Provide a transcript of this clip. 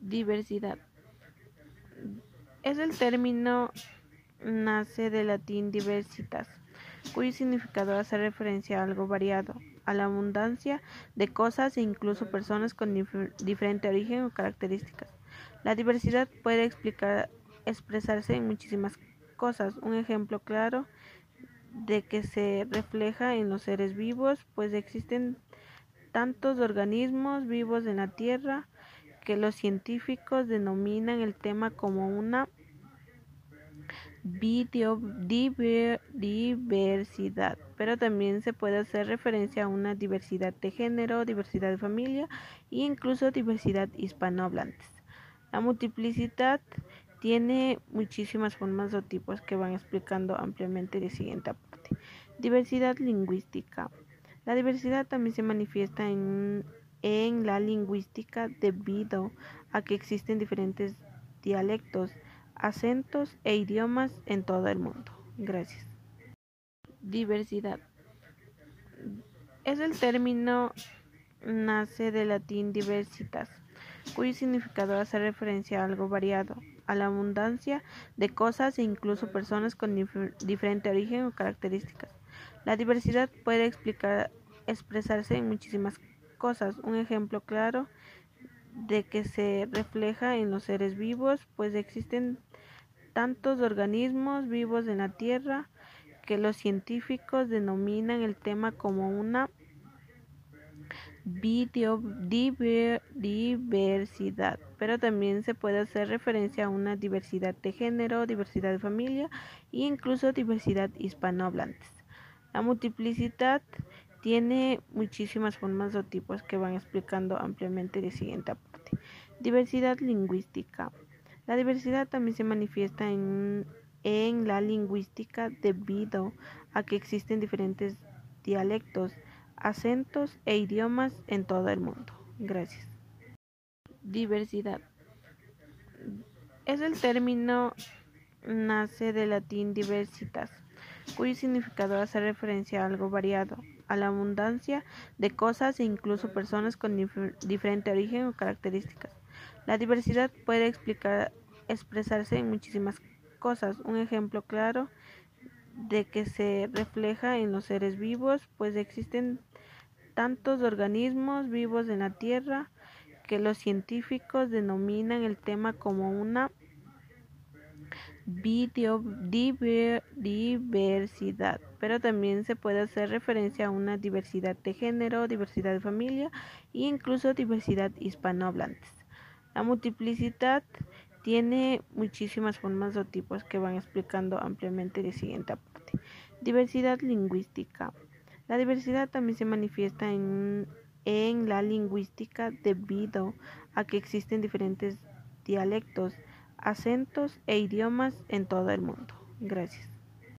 Diversidad. Es el término nace del latín diversitas, cuyo significado hace referencia a algo variado, a la abundancia de cosas e incluso personas con diferente origen o características. La diversidad puede explicar, expresarse en muchísimas cosas. Un ejemplo claro de que se refleja en los seres vivos, pues existen tantos organismos vivos en la Tierra que los científicos denominan el tema como una diversidad, pero también se puede hacer referencia a una diversidad de género, diversidad de familia e incluso diversidad hispanohablantes. La multiplicidad tiene muchísimas formas o tipos que van explicando ampliamente de siguiente parte. Diversidad lingüística. La diversidad también se manifiesta en, en la lingüística debido a que existen diferentes dialectos, acentos e idiomas en todo el mundo. Gracias. Diversidad. Es el término nace del latín diversitas, cuyo significado hace referencia a algo variado, a la abundancia de cosas e incluso personas con diferente origen o características. La diversidad puede explicar, expresarse en muchísimas cosas. Un ejemplo claro de que se refleja en los seres vivos, pues existen tantos organismos vivos en la Tierra que los científicos denominan el tema como una diversidad, pero también se puede hacer referencia a una diversidad de género, diversidad de familia e incluso diversidad hispanohablantes. La multiplicidad tiene muchísimas formas o tipos que van explicando ampliamente de siguiente parte. Diversidad lingüística. La diversidad también se manifiesta en, en la lingüística debido a que existen diferentes dialectos, acentos e idiomas en todo el mundo. Gracias. Diversidad. Es el término nace del latín diversitas, cuyo significado hace referencia a algo variado, a la abundancia de cosas e incluso personas con diferente origen o características. La diversidad puede expresarse en muchísimas cosas. Un ejemplo claro de que se refleja en los seres vivos, pues existen tantos organismos vivos en la Tierra que los científicos denominan el tema como una diversidad, pero también se puede hacer referencia a una diversidad de género, diversidad de familia e incluso diversidad hispanohablantes. La multiplicidad tiene muchísimas formas o tipos que van explicando ampliamente de siguiente parte. Diversidad lingüística. La diversidad también se manifiesta en la lingüística debido a que existen diferentes dialectos, acentos e idiomas en todo el mundo. Gracias.